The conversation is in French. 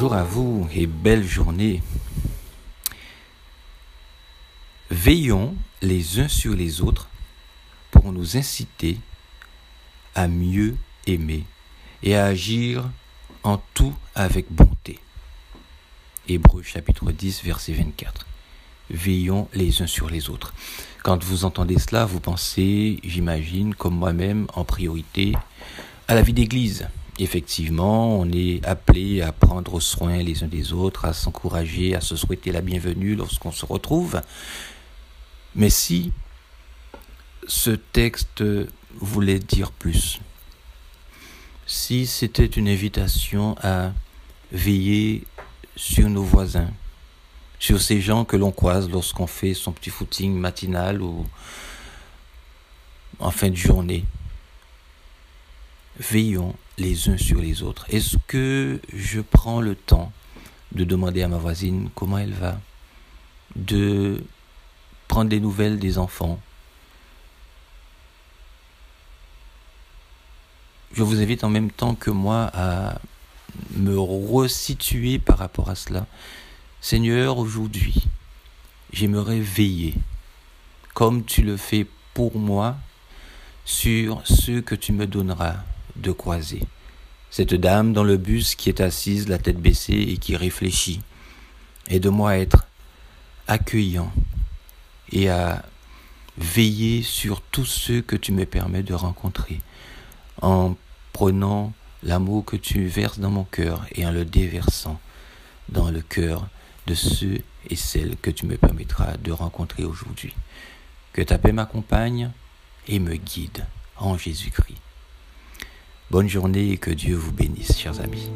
Bonjour à vous et belle journée. Veillons les uns sur les autres pour nous inciter à mieux aimer et à agir en tout avec bonté. Hébreu chapitre 10 verset 24. Veillons les uns sur les autres. Quand vous entendez cela, vous pensez, j'imagine, comme moi-même, en priorité à la vie d'église. Effectivement, on est appelé à prendre soin les uns des autres, à s'encourager, à se souhaiter la bienvenue lorsqu'on se retrouve. Mais si ce texte voulait dire plus, si c'était une invitation à veiller sur nos voisins, sur ces gens que l'on croise lorsqu'on fait son petit footing matinal ou en fin de journée, veillons les uns sur les autres. Est-ce que je prends le temps de demander à ma voisine comment elle va, de prendre des nouvelles des enfants? Je vous invite en même temps que moi à me resituer par rapport à cela. Seigneur, aujourd'hui, j'aimerais veiller, comme tu le fais pour moi, sur ce que tu me donneras de croiser. Cette dame dans le bus qui est assise, la tête baissée et qui réfléchit. Aide-moi à être accueillant et à veiller sur tous ceux que tu me permets de rencontrer en prenant l'amour que tu verses dans mon cœur et en le déversant dans le cœur de ceux et celles que tu me permettras de rencontrer aujourd'hui. Que ta paix m'accompagne et me guide en Jésus-Christ. Bonne journée et que Dieu vous bénisse, chers amis.